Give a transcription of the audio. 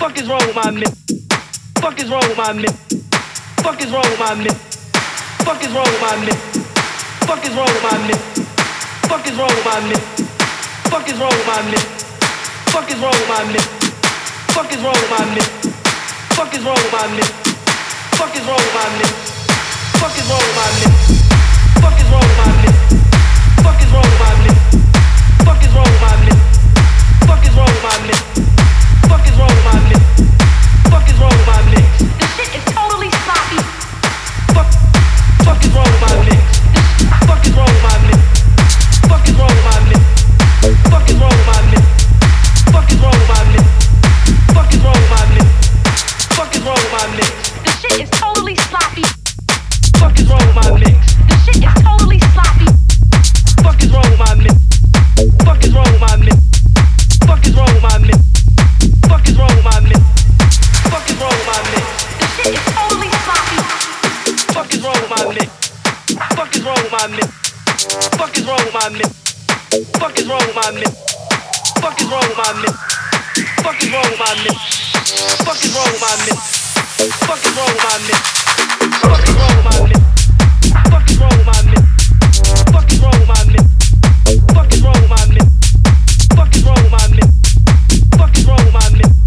Fuck is wrong with my mid? Fuck is wrong with my mid? Fuck is wrong with my mid? Fuck is wrong with my mid? Fuck is wrong with my mid? Fuck is wrong with my mid? Fuck is wrong with my mid? Fuck is wrong with my mid? Fuck is wrong with my mid? Fuck is wrong with my mid? Fuck is wrong with my mid? Fuck is wrong with my mid? Fuck is wrong with my mid? Fuck is wrong with my mid? Fuck is wrong with my mid? Fuck is wrong with my mid? Fuck is wrong with my mix? Fuck is wrong with my fuck is wrong with my nigga?